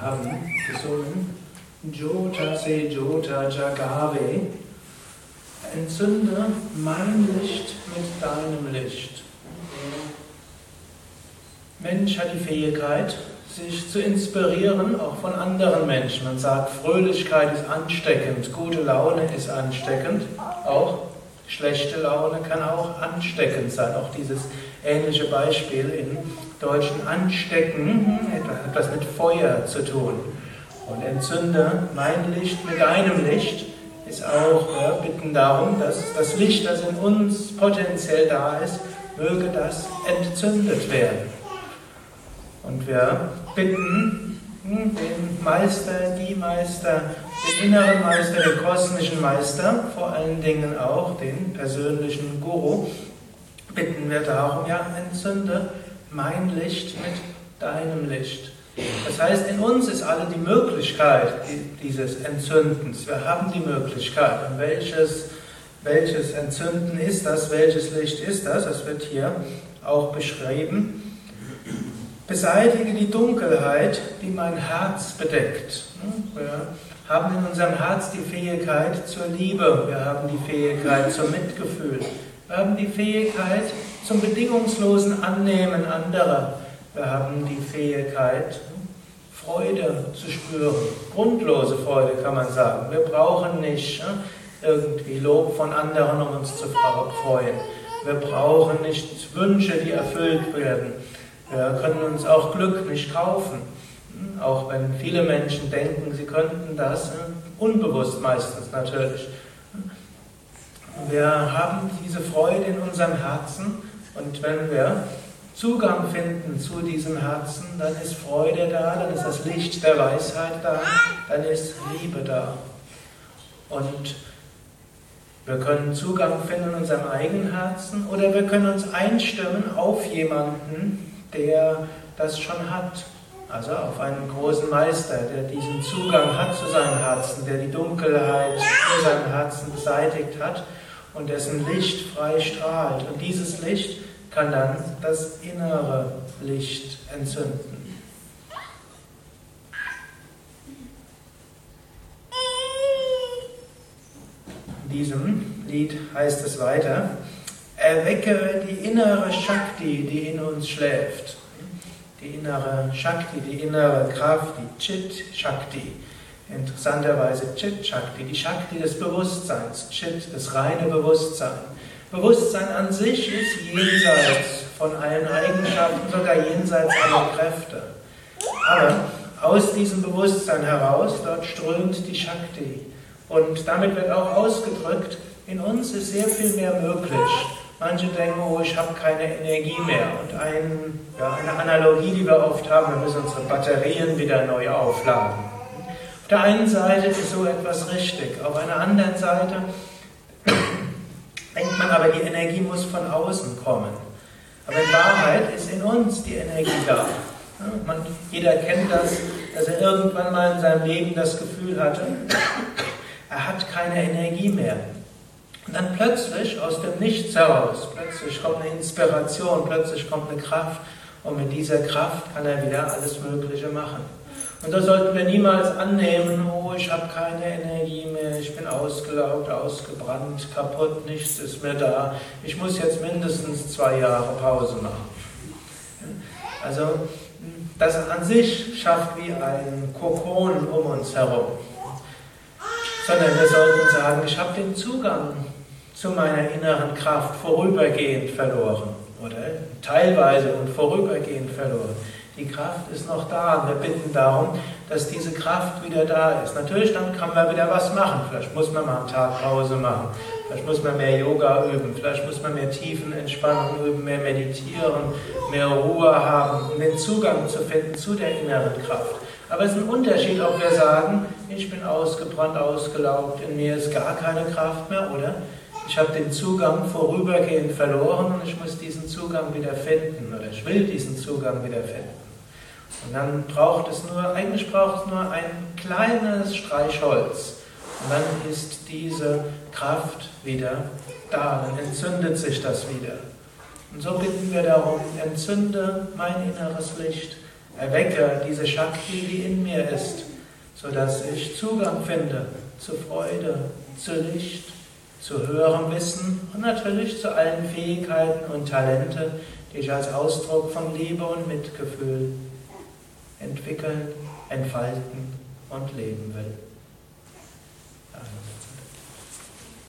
Haben gesungen Jota se Jota Jagave. Entzünde mein Licht mit deinem Licht. Mensch hat die Fähigkeit, sich zu inspirieren, auch von anderen Menschen. Man sagt, Fröhlichkeit ist ansteckend, gute Laune ist ansteckend, auch schlechte Laune kann auch ansteckend sein. Auch dieses ähnliche Beispiel in deutschen Anstecken etwas mit Feuer zu tun. Und entzünde mein Licht mit deinem Licht ist auch ja, bitten darum, dass das Licht, das in uns potenziell da ist, möge das entzündet werden. Und wir bitten hm, den Meister, die Meister, den inneren Meister, den kosmischen Meister, vor allen Dingen auch den persönlichen Guru, bitten wir darum, ja, entzünde mein Licht mit deinem Licht. Das heißt, in uns ist alle die Möglichkeit dieses Entzündens. Wir haben die Möglichkeit. Und welches, welches Entzünden ist das? Welches Licht ist das? Das wird hier auch beschrieben. Beseitige die Dunkelheit, die mein Herz bedeckt. Wir haben in unserem Herz die Fähigkeit zur Liebe. Wir haben die Fähigkeit zum Mitgefühl. Wir haben die Fähigkeit zum bedingungslosen Annehmen anderer. Wir haben die Fähigkeit, Freude zu spüren. Grundlose Freude kann man sagen. Wir brauchen nicht irgendwie Lob von anderen, um uns zu freuen. Wir brauchen nicht Wünsche, die erfüllt werden. Wir können uns auch Glück nicht kaufen. Auch wenn viele Menschen denken, sie könnten das, unbewusst meistens natürlich. Wir haben diese Freude in unserem Herzen und wenn wir Zugang finden zu diesem Herzen, dann ist Freude da, dann ist das Licht der Weisheit da, dann ist Liebe da. Und wir können Zugang finden in unserem eigenen Herzen oder wir können uns einstimmen auf jemanden, der das schon hat. Also auf einen großen Meister, der diesen Zugang hat zu seinem Herzen, der die Dunkelheit in seinem Herzen beseitigt hat und dessen Licht frei strahlt. Und dieses Licht kann dann das innere Licht entzünden. In diesem Lied heißt es weiter, erwecke die innere Shakti, die in uns schläft. Die innere Shakti, die innere Kraft, die Chit Shakti. Interessanterweise Chit Shakti, die Shakti des Bewusstseins, Chit, das reine Bewusstsein. Bewusstsein an sich ist jenseits von allen Eigenschaften, sogar jenseits aller Kräfte. Aber aus diesem Bewusstsein heraus, dort strömt die Shakti. Und damit wird auch ausgedrückt, in uns ist sehr viel mehr möglich. Manche denken, oh, ich habe keine Energie mehr. Und ein, ja, eine Analogie, die wir oft haben, wir müssen unsere Batterien wieder neu aufladen. Auf der einen Seite ist so etwas richtig, auf einer anderen Seite denkt man aber, die Energie muss von außen kommen. Aber in Wahrheit ist in uns die Energie da. Man, jeder kennt das, dass er irgendwann mal in seinem Leben das Gefühl hatte, er hat keine Energie mehr. Und dann plötzlich aus dem Nichts heraus, plötzlich kommt eine Inspiration, plötzlich kommt eine Kraft und mit dieser Kraft kann er wieder alles Mögliche machen. Und da sollten wir niemals annehmen, oh, ich habe keine Energie mehr, ich bin ausgelaugt, ausgebrannt, kaputt, nichts ist mehr da. Ich muss jetzt mindestens zwei Jahre Pause machen. Also das an sich schafft wie ein Kokon um uns herum. Sondern wir sollten sagen, ich habe den Zugang zu meiner inneren Kraft vorübergehend verloren oder teilweise und vorübergehend verloren. Die Kraft ist noch da und wir bitten darum, dass diese Kraft wieder da ist. Natürlich, dann kann man wieder was machen. Vielleicht muss man mal einen Tag Pause machen. Vielleicht muss man mehr Yoga üben. Vielleicht muss man mehr Tiefenentspannung üben, mehr meditieren, mehr Ruhe haben, um den Zugang zu finden zu der inneren Kraft. Aber es ist ein Unterschied, ob wir sagen, ich bin ausgebrannt, ausgelaugt, in mir ist gar keine Kraft mehr, oder ich habe den Zugang vorübergehend verloren und ich muss diesen Zugang wieder finden, oder ich will diesen Zugang wieder finden. Und dann braucht es nur, eigentlich braucht es nur ein kleines Streichholz. Und dann ist diese Kraft wieder da, dann entzündet sich das wieder. Und so bitten wir darum, entzünde mein inneres Licht, Erwecke diese Shakti, die in mir ist, sodass ich Zugang finde zu Freude, zu Licht, zu höherem Wissen und natürlich zu allen Fähigkeiten und Talente, die ich als Ausdruck von Liebe und Mitgefühl entwickeln, entfalten und leben will. Amen.